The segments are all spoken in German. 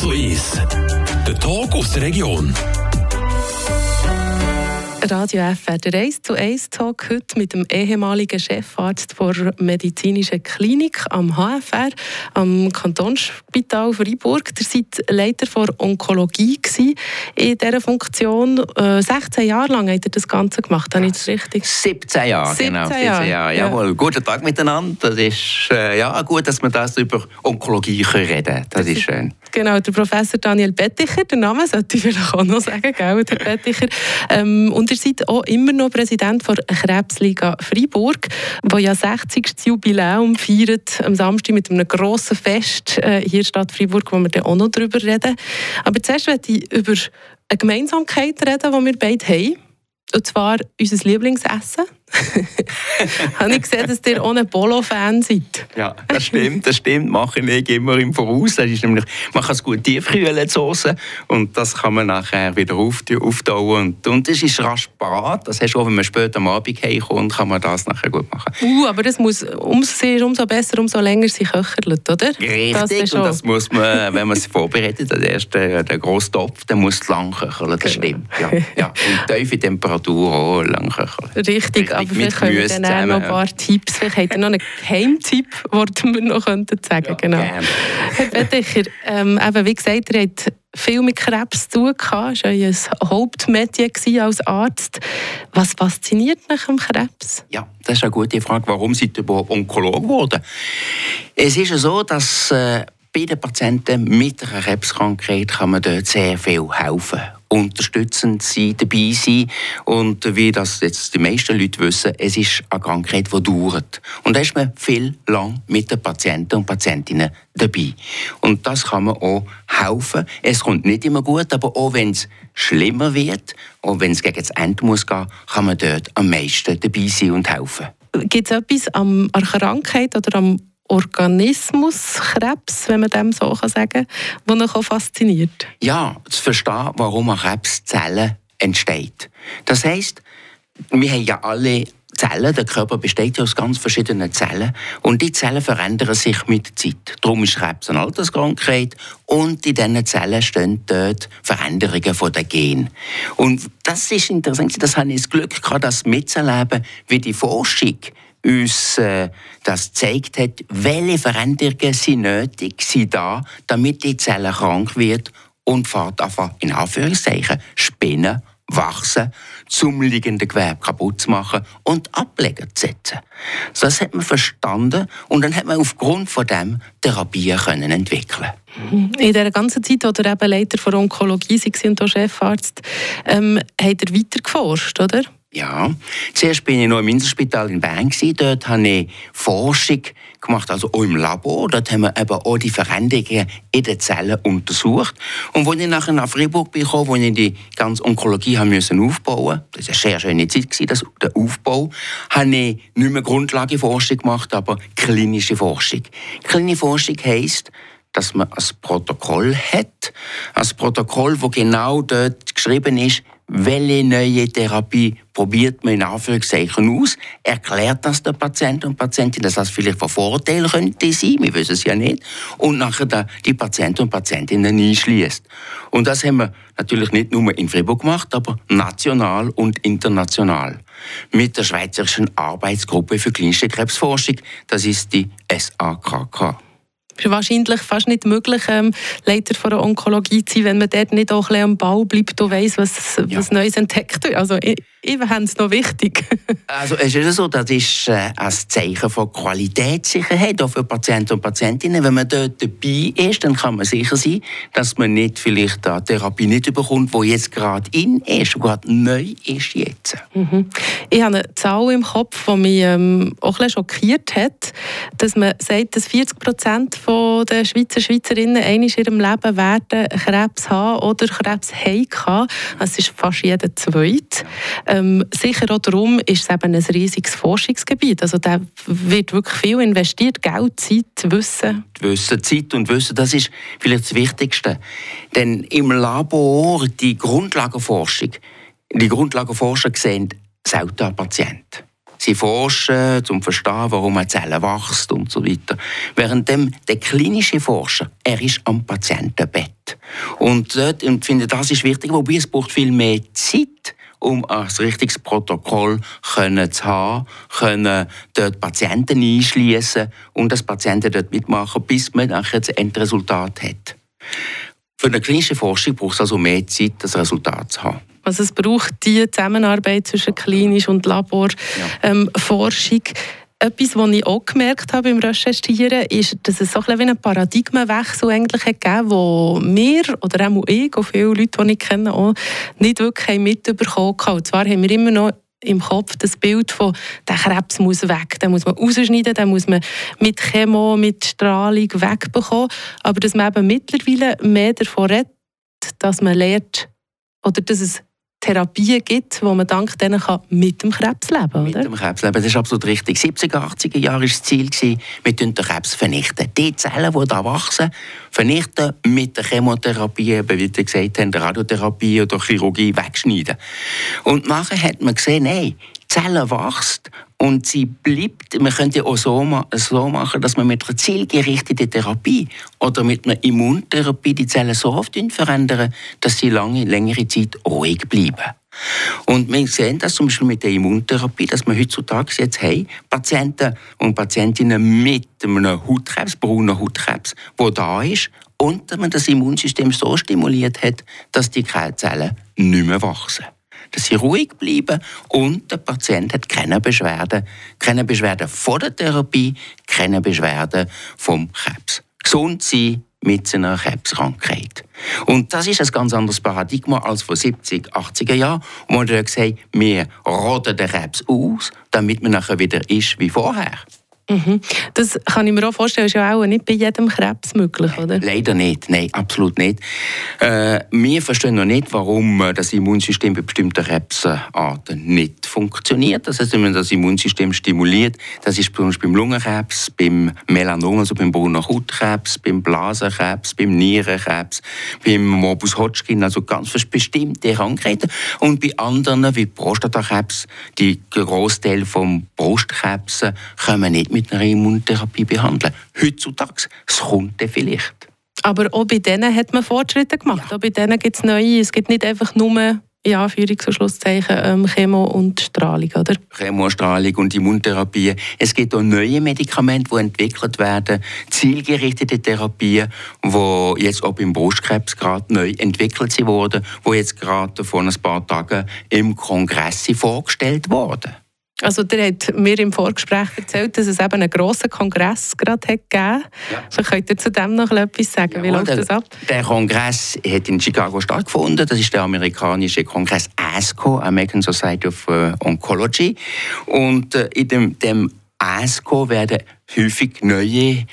1 zu 1. Der Talk aus der Region. Radio FR, der 1 zu 1 Talk heute mit dem ehemaligen Chefarzt der medizinischen Klinik am HFR, am Kantonsspital Freiburg. Der seid Leiter der Onkologie gewesen. in dieser Funktion. Äh, 16 Jahre lang hat er das Ganze gemacht, habe ich das richtig? 17 Jahre, 17 genau. 17 Jahre, Jahre. jawohl. Ja. Guten Tag miteinander. Das ist äh, ja, gut, dass wir das über Onkologie reden können. Das, das ist schön. Genau, der Professor Daniel Betticher, der Name sollte ich vielleicht auch noch sagen, gell, der Betticher. Ähm, und ihr seid auch immer noch Präsident der Krebsliga Freiburg, wo ja 60. Jubiläum feiert am Samstag mit einem grossen Fest äh, hier in Stadt Freiburg, wo wir dann auch noch darüber reden. Aber zuerst möchte ich über eine Gemeinsamkeit reden, die wir beide haben. Und zwar unser Lieblingsessen. habe ich gesehen, dass ihr ohne Polo-Fan seid. Ja, das stimmt, das stimmt. Mache ich immer im Voraus. Das ist nämlich, man kann es gut tiefkühlen, die Soße, und das kann man nachher wieder auftauen. Und, und das ist rasch parat. Das heißt, auch wenn man später am Abend heimkommt, kann man das nachher gut machen. Uh, aber das muss umso, umso besser, umso länger sie köchelt, oder? Richtig, das und das muss man, wenn man es vorbereitet, der erste, der grosse Topf, der muss lang köcheln, das genau. stimmt. Ja, ja. Und tiefe Temperatur auch lang köcheln. Richtig, Richtig aber vielleicht können wir dann auch noch ein paar Tipps, vielleicht habt ihr noch einen Geheimtipp, den wir noch sagen könnten. Genau. Herr Betticher, ähm, eben, wie gesagt, ihr habt viel mit Krebs zu tun gehabt. Das war euer Hauptmedium als Arzt. Was fasziniert mich am Krebs? Ja, das ist eine gute Frage. Warum seid ihr überhaupt Onkolog geworden? Es ist ja so, dass äh, bei den Patienten mit einer Krebskrankheit kann man dort sehr viel helfen unterstützend sein, dabei sein. Und wie das jetzt die meisten Leute wissen, es ist eine Krankheit, die dauert. Und da ist man viel lang mit den Patienten und Patientinnen dabei. Und das kann man auch helfen. Es kommt nicht immer gut, aber auch wenn es schlimmer wird, auch wenn es gegen das Ende muss gehen, kann man dort am meisten dabei sein und helfen. Gibt es etwas an der Krankheit oder am Organismuskrebs, wenn man dem so sagen kann, der noch fasziniert? Ja, zu verstehen, warum eine Krebszelle entsteht. Das heisst, wir haben ja alle Zellen, der Körper besteht ja aus ganz verschiedenen Zellen und die Zellen verändern sich mit der Zeit. Darum ist Krebs eine Alterskrankheit und in diesen Zellen stehen dort Veränderungen von den Genen. Und das ist interessant, das habe ich das Glück gehabt, das mitzuerleben, wie die Forschung uns äh, das gezeigt hat, welche Veränderungen sind nötig sind da, damit die Zelle krank wird und fährt einfach in Anführungszeichen spinnen, wachsen, zum liegenden Gewebe kaputt zu machen und Ableger zu setzen. Das hat man verstanden und dann hat man aufgrund von dem Therapien können entwickeln. In der ganzen Zeit, als er eben Leiter der Onkologie war und Chefarzt, ähm, hat er weiter geforscht, oder? Ja, zuerst bin ich noch im Inselspital in Bern. Dort habe ich Forschung gemacht, also auch im Labor. Dort haben wir eben auch die Veränderungen in den Zellen untersucht. Und als ich nachher nach Freiburg bin, wo ich die ganze Onkologie haben müssen aufbauen das war eine sehr schöne Zeit, das, der Aufbau, habe ich nicht mehr Grundlageforschung gemacht, aber klinische Forschung. Klinische Forschung heisst, dass man ein Protokoll hat, ein Protokoll, wo genau dort geschrieben ist, welche neue Therapie probiert man in Anführungszeichen aus, erklärt das der Patient und Patientin, dass das vielleicht von Vorteil könnte sein, wir wissen es ja nicht, und nachher die Patienten und Patientinnen einschließt. Und das haben wir natürlich nicht nur in Fribourg gemacht, aber national und international. Mit der Schweizerischen Arbeitsgruppe für klinische Krebsforschung, das ist die SAKK ist wahrscheinlich fast nicht möglich, ähm, Leiter von der Onkologie zu sein, wenn man dort nicht auch ein bisschen am Ball bleibt und weiss, was, ja. was Neues entdeckt wird. Also, ich, ich fände es noch wichtig. also, es ist so, das ist äh, ein Zeichen von Qualitätssicherheit auch für Patienten und Patientinnen. Wenn man dort dabei ist, dann kann man sicher sein, dass man nicht vielleicht eine Therapie nicht bekommt, die jetzt gerade in ist, gerade neu ist jetzt. Mhm. Ich habe eine Zahl im Kopf, die mich ähm, auch ein bisschen schockiert hat, dass man sagt, dass 40 Prozent den Schweizer Schweizerinnen einmal in ihrem Leben werden Krebs haben oder Krebs haben. Das ist fast jeder Zweite. Ähm, sicher auch darum ist es eben ein riesiges Forschungsgebiet. Also da wird wirklich viel investiert, Geld, Zeit, Wissen. Wissen, Zeit und Wissen, das ist vielleicht das Wichtigste. Denn im Labor, die Grundlagenforschung, die Grundlagenforscher sehen selten einen Patienten. Sie forschen, um zu verstehen, warum eine Zelle wächst und so weiter. Während dem, der klinische Forscher, er ist am Patientenbett. Und dort, und ich finde, das ist wichtig, wobei es braucht viel mehr Zeit, um ein richtiges Protokoll können zu haben, können dort Patienten einschließen und das Patienten dort mitmachen, bis man nachher das Endresultat hat. Für eine klinische Forschung braucht es also mehr Zeit, das Resultat zu haben. Also es braucht die Zusammenarbeit zwischen klinisch und Laborforschung. Ja. Ähm, etwas, was ich auch gemerkt habe beim Recherchieren, ist, dass es so ein wie einen Paradigmenwechsel eigentlich gegeben wo wir, oder auch ich, und viele Leute, die ich kenne, auch nicht wirklich mitbekommen haben. Und zwar haben wir immer noch im Kopf das Bild von, der Krebs muss weg, den muss man rausschneiden, den muss man mit Chemo, mit Strahlung wegbekommen. Aber dass man eben mittlerweile mehr davon redet, dass man lernt, oder dass es Therapien gibt, wo man dank denen kann mit dem Krebs leben kann. Mit dem Krebs leben, das ist absolut richtig. 70er, 80er Jahre war das Ziel, wir den Krebs vernichten. Die Zellen, die da wachsen, vernichten mit der Chemotherapie, wie wir gesagt haben, der Radiotherapie oder Chirurgie wegschneiden. Und nachher hat man gesehen, nein, Zelle wächst und sie bleibt. Man könnte auch so, machen, dass man mit einer zielgerichteten Therapie oder mit einer Immuntherapie die Zellen so oft verändern, dass sie lange, längere Zeit ruhig bleiben. Und wir sehen das zum Beispiel mit der Immuntherapie, dass wir heutzutage jetzt haben, Patienten und Patientinnen mit einem Hautkrebs, braunen Hautkrebs, wo da ist, und dass man das Immunsystem so stimuliert hat, dass die Zellen nicht mehr wachsen dass sie ruhig bleiben und der Patient hat keine Beschwerden, keine Beschwerden vor der Therapie, keine Beschwerden vom Krebs. Gesund sein mit einer Krebskrankheit. Und das ist ein ganz anderes Paradigma als vor 70, 80er Jahren, wo man gesagt hat, wir rotten den Krebs aus, damit man nachher wieder ist wie vorher. Mhm. Das kann ich mir auch vorstellen, ist ja auch nicht bei jedem Krebs möglich, oder? Leider nicht, nein, absolut nicht. Äh, wir verstehen noch nicht, warum äh, das Immunsystem bei bestimmten Krebsarten nicht funktioniert. Das heißt, wenn man das Immunsystem stimuliert, das ist zum Beispiel beim Lungenkrebs, beim Melanom, also beim braunen Hautkrebs, beim Blasenkrebs, beim Nierenkrebs, beim Morbus Hodgkin, also ganz bestimmte Krankheiten. Und bei anderen, wie Prostatakrebs, die Großteil vom Brustkrebs, kommen nicht mit mit einer Immuntherapie behandeln. Heutzutage, es kommt vielleicht. Aber auch bei denen hat man Fortschritte gemacht. Ja. Auch bei denen gibt es neue. Es gibt nicht einfach nur ja, Anführungs- und Schlusszeichen, ähm, Chemo und Strahlung, oder? Chemostrahlung und Immuntherapie. Es gibt auch neue Medikamente, die entwickelt werden, zielgerichtete Therapien, die jetzt auch beim Brustkrebs gerade neu entwickelt wurden, die jetzt gerade vor ein paar Tagen im Kongress vorgestellt wurden. Also der hat mir im Vorgespräch erzählt, dass es eben einen grossen Kongress gerade hat gegeben ja. so Könnt ihr zu dem noch etwas sagen? Ja, Wie läuft der, das ab? Der Kongress hat in Chicago stattgefunden. Das ist der amerikanische Kongress ASCO, American Society of uh, Oncology. Und uh, in dem, dem ASCO werden häufig neue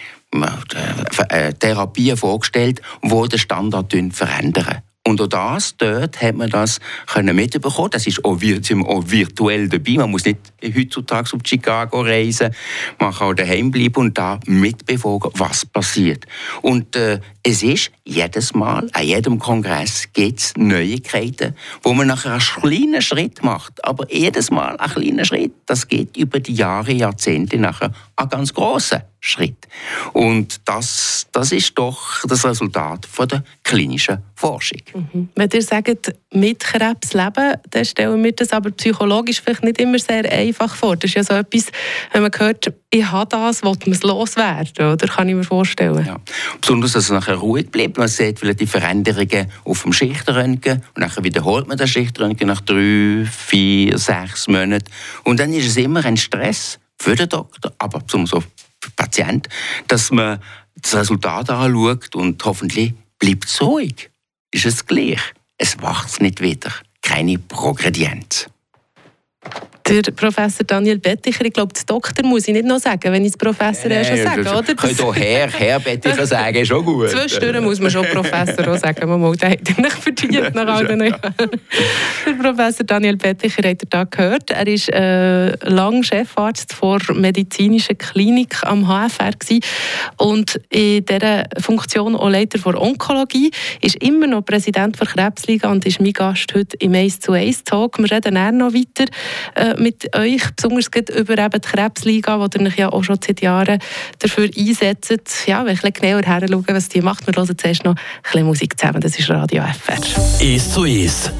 äh, Therapien vorgestellt, die den Standard verändern. Und auch das, dort hat man das können mitbekommen. Das ist auch, virtuell dabei. Man muss nicht heutzutage auf Chicago reisen. Man kann auch daheim bleiben und da mitbefolgen, was passiert. Und äh, es ist jedes Mal, an jedem Kongress gibt es Neuigkeiten, wo man nachher einen kleinen Schritt macht. Aber jedes Mal ein kleiner Schritt, das geht über die Jahre, Jahrzehnte nachher einen ganz grossen Schritt. Und das, das ist doch das Resultat von der klinischen Forschung. Mhm. Wenn ihr sagt, mit Krebs leben, dann stellen wir das aber psychologisch vielleicht nicht immer sehr einfach vor. Das ist ja so etwas, wenn man hört, ich habe das, will man es loswerden, oder? Kann ich mir vorstellen. Ja. Besonders, dass es nachher ruhig bleibt. Man sieht vielleicht die Veränderungen auf dem Schichtröntgen und dann wiederholt man das Schichtröntgen nach drei, vier, sechs Monaten. Und dann ist es immer ein Stress für den Doktor, aber zum so Patient, dass man das Resultat anschaut und hoffentlich bleibt es ruhig. Ist es gleich. Es wacht nicht wieder. Keine Progredienz. Der Professor Daniel Betticher, ich glaube, das Doktor muss ich nicht noch sagen, wenn ich das Professor nee, schon sage, oder? Könnt auch Herr, Herr Betticher sagen, schon gut. Zwischendurch muss man schon Professor auch sagen, man muss, nicht verdient nach all den Jahren. Der Professor Daniel Betticher hat er da gehört. Er ist äh, lang Chefarzt vor medizinischer Klinik am HFR gewesen und in dieser Funktion auch Leiter der Onkologie, ist immer noch Präsident der Krebsliga und ist mein Gast heute im 1 zu 1 Talk. Wir reden eher noch weiter äh, mit euch, besonders über eben die Krebsliga, wo ihr euch ja auch schon seit Jahren dafür einsetzt. Ja, ich ein genauer her schaue, was die macht, wir hören zuerst noch ein bisschen Musik zusammen. Das ist Radio FR. Ist zu ist.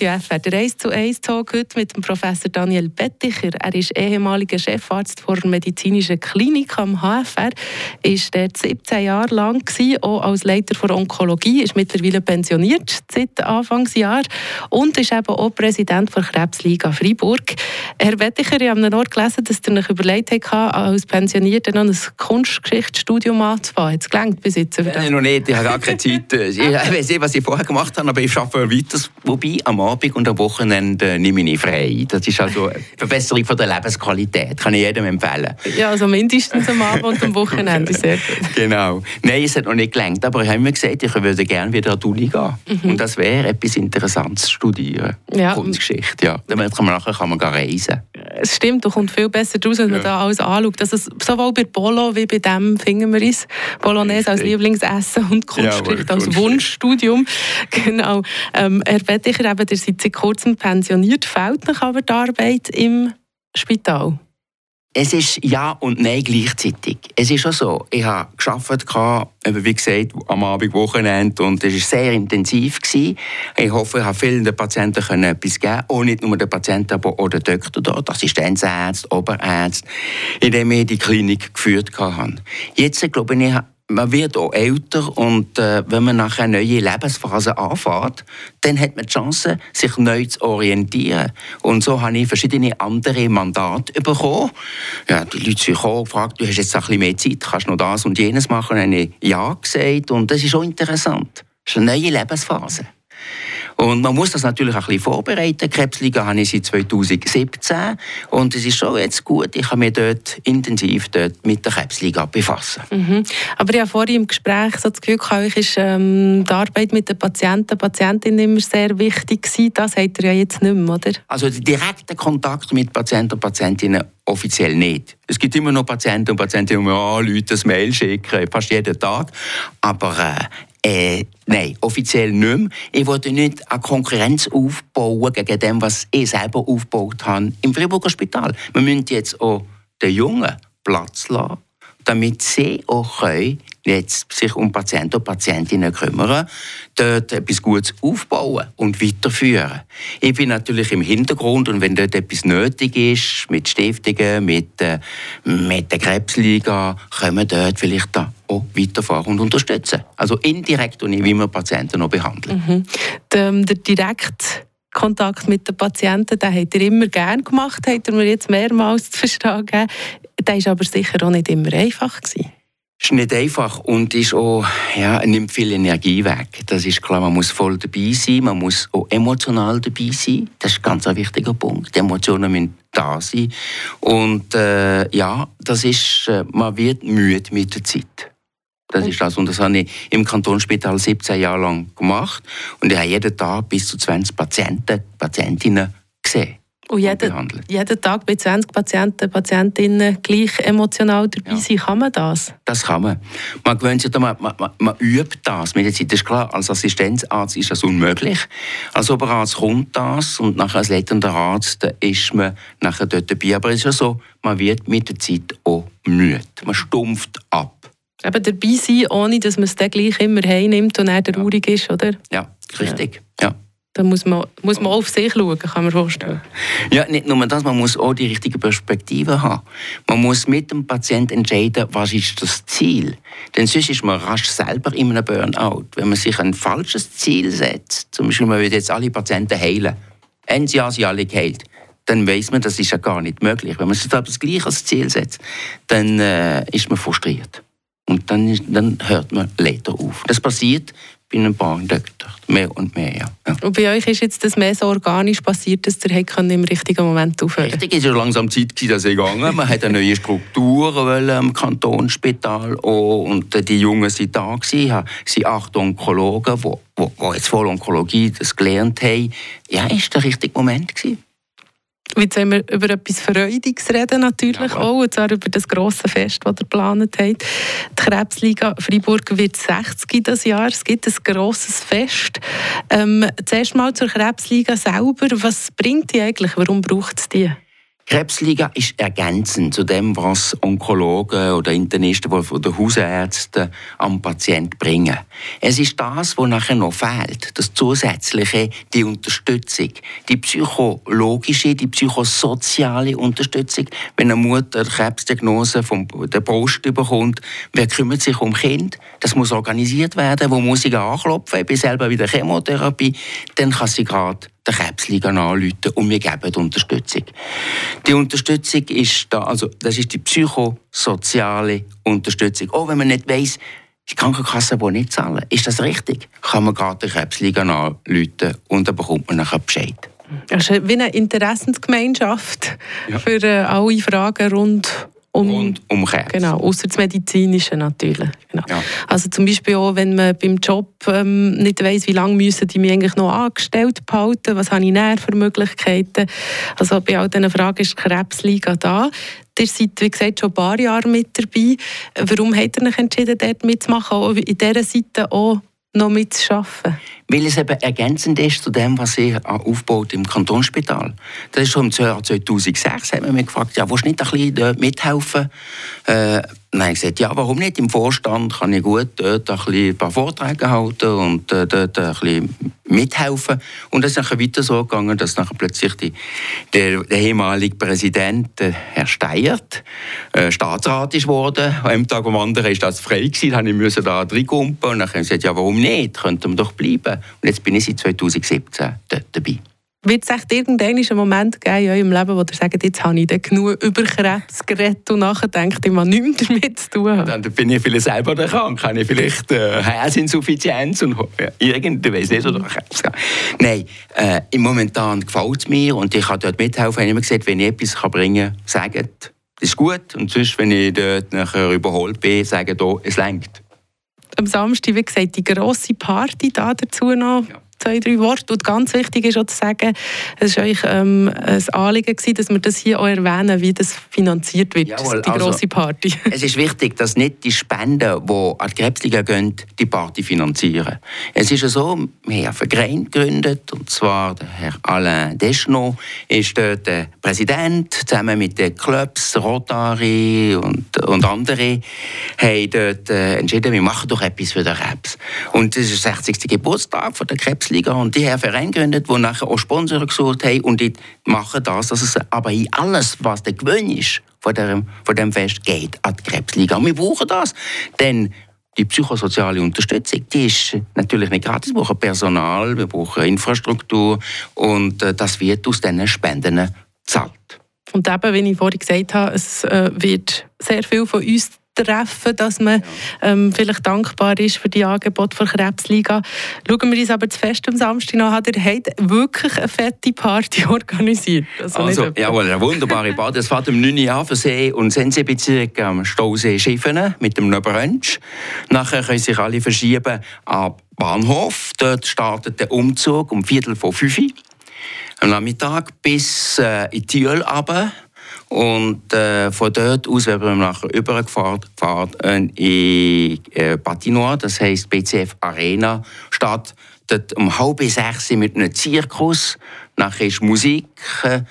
Radio FR, der 1 zu 1 Talk heute mit dem Professor Daniel Betticher. Er ist ehemaliger Chefarzt vor der medizinischen Klinik am HFR, ist dort 17 Jahre lang gewesen, auch als Leiter der Onkologie, ist mittlerweile pensioniert seit Anfangsjahr und ist eben auch Präsident der Krebsliga Freiburg. Herr Betticher, ich habe an einem Ort gelesen, dass ihr euch überlegt habt, als Pensionierter noch ein Kunstgeschichtsstudium anzufangen. Hat es gelangt bis jetzt? Äh, noch nicht, ich habe gar keine Zeit. Ich weiß nicht, was ich vorher gemacht habe, aber ich arbeite weiter. Wobei, am Abend und am Wochenende nehme ich frei. Das ist also eine Verbesserung von der Lebensqualität. Kann ich jedem empfehlen. Ja, also mindestens am Abend und am Wochenende. Sehr gut. Genau. Nein, es hat noch nicht gelangt, aber ich habe mir gesagt, ich würde gerne wieder an die Uni gehen. Und das wäre etwas Interessantes zu studieren. Ja. Kunstgeschichte, ja. Dann kann man nachher kann man reisen. Es stimmt, du kommt viel besser draus, wenn man Ja. da alles anschaut. Ist sowohl bei Polo wie bei dem finden wir uns. Bolognese als. Lieblingsessen und Kunstgeschichte Jawohl, als. Wunschstudium. Genau. Ähm, Herr Betticher, eben, ihr seid seit kurzem pensioniert. Fehlt euch aber die Arbeit im Spital? Es ist ja und nein gleichzeitig. Es ist schon so, ich habe gearbeitet, eben wie gesagt, am Abend, Wochenende und es war sehr intensiv. Gewesen. Ich hoffe, ich habe vielen den Patienten können etwas geben und nicht nur den Patienten, aber auch den Doktor dort, Assistenzärzte, Oberärzte, in dem ich die Klinik geführt habe. Jetzt, glaube ich, man wird auch älter und äh, wenn man nachher eine neue Lebensphase anfängt, dann hat man die Chance, sich neu zu orientieren. Und so habe ich verschiedene andere Mandate bekommen. Ja, die Leute sind gekommen und gefragt, du hast jetzt ein bisschen mehr Zeit, kannst du noch das und jenes machen? Und dann habe ich ja gesagt und das ist auch interessant. Das ist eine neue Lebensphase. Und man muss das natürlich auch ein bisschen vorbereiten. Krebsliga habe ich seit 2017 und es ist schon jetzt gut, ich kann mich dort intensiv dort mit der Krebsliga befassen. Mhm. Aber habe vorhin im Gespräch so das Gefühl, gehabt, euch ist ähm, die Arbeit mit den Patienten, Patientinnen immer sehr wichtig gewesen. Das habt ihr ja jetzt nicht mehr, oder? Also der direkte Kontakt mit Patienten und Patientinnen offiziell nicht. Es gibt immer noch Patienten und Patientinnen, die mir anrufen, ein Mail schicken, fast jeden Tag. Aber äh, äh, offiziell nicht mehr. Ich wollte nicht eine Konkurrenz aufbauen gegen dem, was ich selber aufgebaut habe im Freiburger Spital. Wir müssen jetzt auch den Jungen Platz lassen, damit sie auch können, jetzt sich um Patienten und Patientinnen kümmern, dort etwas Gutes aufbauen und weiterführen. Ich bin natürlich im Hintergrund und wenn dort etwas nötig ist, mit Stiftungen, mit, äh, mit der Krebsliga, können wir dort vielleicht da auch weiterfahren und unterstützen. Also indirekt und wie wir Patienten noch behandeln. Mhm. Der, der direkt Kontakt mit den Patienten, den habt ihr immer gerne gemacht, habt ihr mir jetzt mehrmals zu verstehen. Der war aber sicher auch nicht immer einfach. Gewesen. Ist nicht einfach und ist auch, ja, nimmt viel Energie weg. Das ist klar, man muss voll dabei sein, man muss auch emotional dabei sein. Das ist ein ganz ein wichtiger Punkt. Die Emotionen müssen da sein. Und äh, ja, das ist, äh, man wird müde mit der Zeit. Das ist das. Und das habe ich im Kantonsspital 17 Jahre lang gemacht. Und ich habe jeden Tag bis zu 20 Patienten, Patientinnen gesehen. Und jeden, jeden Tag bei 20 Patienten, Patientinnen gleich emotional dabei Ja. sein, kann man das? Das kann man. Man gewöhnt sich man, man, man, übt das mit der Zeit. Das ist klar, als Assistenzarzt ist das unmöglich. Als Oberarzt kommt das und nachher als leitender Arzt ist man nachher dort dabei. Aber es ist ja so, man wird mit der Zeit auch müde. Man stumpft ab. Eben dabei sein, ohne dass man es dann gleich immer heimnimmt und dann traurig ist, oder? Ja, richtig. Ja. Da muss man, muss man auf sich schauen, kann man vorstellen. Ja, nicht nur das, man muss auch die richtige Perspektive haben. Man muss mit dem Patienten entscheiden, was ist das Ziel. Denn sonst ist man rasch selber in einem Burnout. Wenn man sich ein falsches Ziel setzt, zum Beispiel, man will jetzt alle Patienten heilen, Ende Jahr sind alle geheilt, dann weiß man, das ist ja gar nicht möglich. Wenn man sich aber das gleiche als Ziel setzt, dann äh, ist man frustriert. Und dann, dann hört man leider auf. Das passiert paar Doktoren, mehr und mehr. Ja. Ja. Und bei euch ist jetzt das mehr so organisch passiert, dass ihr können im richtigen Moment aufhören Richtig, es war langsam Zeit, dass ich gegangen Man hat eine neue Struktur wollen im Kantonsspital auch, und äh, die Jungen sind da gewesen. Es sind acht Onkologen, die, die, jetzt voll Onkologie das gelernt haben. Ja, ist der richtige Moment gewesen. Jetzt haben wir über etwas Freudiges reden natürlich Jawohl. auch, und zwar über das grosse Fest, das ihr geplant habt. Die Krebsliga Freiburg wird 60 das Jahr. Es gibt ein grosses Fest. Ähm, zuerst mal zur Krebsliga selber. Was bringt die eigentlich? Warum braucht es die? Krebsliga ist ergänzend zu dem, was Onkologen oder Internisten oder Hausärzte am Patient bringen. Es ist das, was nachher noch fehlt. Das zusätzliche, die Unterstützung, die psychologische, die psychosoziale Unterstützung. Wenn eine Mutter eine Krebsdiagnose von der Brust bekommt, wer kümmert sich um Kind? Das muss organisiert werden. Wo muss ich anklopfen? Ich bin selber wieder Chemotherapie. Dann kann sie gerade der Krebsliga anrufen und wir geben die Unterstützung. Die Unterstützung ist da, also das ist die psychosoziale Unterstützung. Auch wenn man nicht weiss, die Krankenkasse will nicht zahlen. Ist das richtig? Kann man gerade der Krebsliga anrufen und dann bekommt man nachher Bescheid. Es ist wie eine Interessensgemeinschaft Ja. für äh, alle Fragen rund um Und um Krebs. Genau, außer das Medizinische natürlich. Genau. Ja. Also zum Beispiel auch, wenn man beim Job ähm, nicht weiss, wie lange müssen die mich eigentlich noch angestellt behalten, was habe ich näher für Möglichkeiten. Also bei all diesen Fragen ist die Krebsliga da. Ihr seid, wie gesagt, schon ein paar Jahre mit dabei. Warum habt ihr euch entschieden, dort mitzumachen, auch in dieser Seite auch noch mitzuschaffen? Weil es eben ergänzend ist zu dem, was sie aufbaut im Kantonsspital. Das ist schon im Jahr 2006, haben wir mich gefragt, ja, willst du nicht ein bisschen mithelfen? Äh, dann habe ich gesagt, ja, warum nicht? Im Vorstand kann ich gut dort ein, bisschen ein paar Vorträge halten und äh, dort ein bisschen mithelfen. Und es ist nachher weiter so gegangen, dass nachher plötzlich die, der, der ehemalige Präsident, äh, Herr Steyert, äh, Staatsrat ist geworden. An Tag am anderen ist das frei gewesen, dann musste ich da reinkumpen. Und dann habe ich gesagt, ja, warum nicht? Könnten wir doch bleiben. Und jetzt bin ich seit 2017 dort dabei. Wird es echt irgendeinen Moment geben in eurem Leben, wo ihr sagt, jetzt habe ich dann genug über Krebs geredet und nachgedacht, ich habe nichts damit zu tun? Dann bin ich vielleicht selber krank, habe ich vielleicht äh, Herzinsuffizienz und ja, irgendwie weiß nicht, oder Krebs. Nein, äh, im momentan gefällt es mir und ich kann dort mithelfen. Ich habe immer gesagt, wenn ich etwas kann bringen kann, sagt, das ist gut. Und sonst, wenn ich dort nachher überholt bin, sage ich, es lenkt. Am Samstag, wie gesagt, die grosse Party da dazu noch. Ja. Zwei, drei Worte. Und ganz wichtig ist auch zu sagen, es war euch ähm, ein Anliegen, gewesen, dass wir das hier auch erwähnen, wie das finanziert wird, Jawohl, die also- grosse Party. Es ist wichtig, dass nicht die Spenden, die an die Krebsliga gehen, die Party finanzieren. Es ist ja so, wir haben einen Verein gegründet, und zwar der Herr Alain Deschno ist dort der Präsident, zusammen mit den Clubs, Rotary und, und andere, haben dort äh, entschieden, wir machen doch etwas für den Krebs. Und das ist der 60. Geburtstag von der Krebsliga und die haben einen Verein gegründet, die nachher auch Sponsoren gesucht haben und die machen das, dass es aber in alles, was der Gewinn ist, von dem, von dem Fest geht an die Krebsliga. Und wir brauchen das, denn die psychosoziale Unterstützung, die ist natürlich nicht gratis. Wir brauchen Personal, wir brauchen Infrastruktur und äh, das wird aus diesen Spenden gezahlt. Und eben, wie ich vorhin gesagt habe, es äh, wird sehr viel von uns treffen, dass man ähm, vielleicht dankbar ist für die Angebote der Krebsliga. Schauen wir uns aber das Fest am Samstag an. Ihr habt wirklich eine fette Party organisiert. Also, Also, jawohl, eine wunderbare Bad. Es fährt um 9 Uhr an für See- und Sensebezirk am Stausee Schiffenen mit dem Brunch. Nachher können sich alle verschieben am Bahnhof. Dort startet der Umzug um Viertel vor fünf Uhr. Am Nachmittag bis äh, in Tiel runter. Und äh, von dort aus werden wir nachher übergefahren gefahren, äh, in äh, Patinoire, das heisst BCF Arena, statt dort um halb sechs mit einem Zirkus. Nachher ist Musik, äh,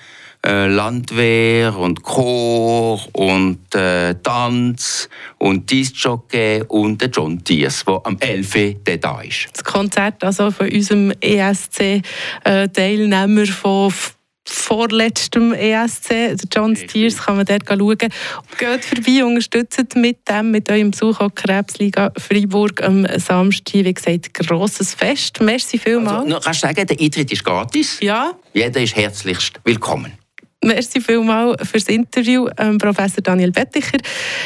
äh, Landwehr und Chor und äh, Tanz und Disc-Jockey und der John Diaz, der am 11. Uhr da ist. das Konzert also von unserem ESC-Teilnehmer von f- vorletztem ESC, der John Stiers, kann man dort schauen. Geht vorbei, unterstützt mit dem, mit eurem Besuch an Krebsliga Freiburg am Samstag. Wie gesagt, grosses Fest. Merci vielmals. Also, kannst du sagen, der Eintritt ist gratis. ja, Jeder ist herzlichst willkommen. Merci vielmals fürs Interview, ähm, Professor Daniel Betticher,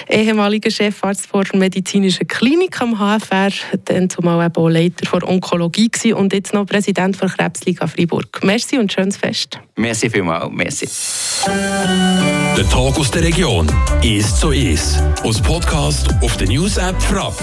ehemaliger Chefarzt der medizinischen Klinik am HFR, dann zumal eben auch Leiter der Onkologie gewesen und jetzt noch Präsident der Krebsliga Freiburg. Merci und schönes Fest. Merci vielmals. Merci. Der Tag aus der Region ist so ist. Aus Podcast auf der News App Frapp.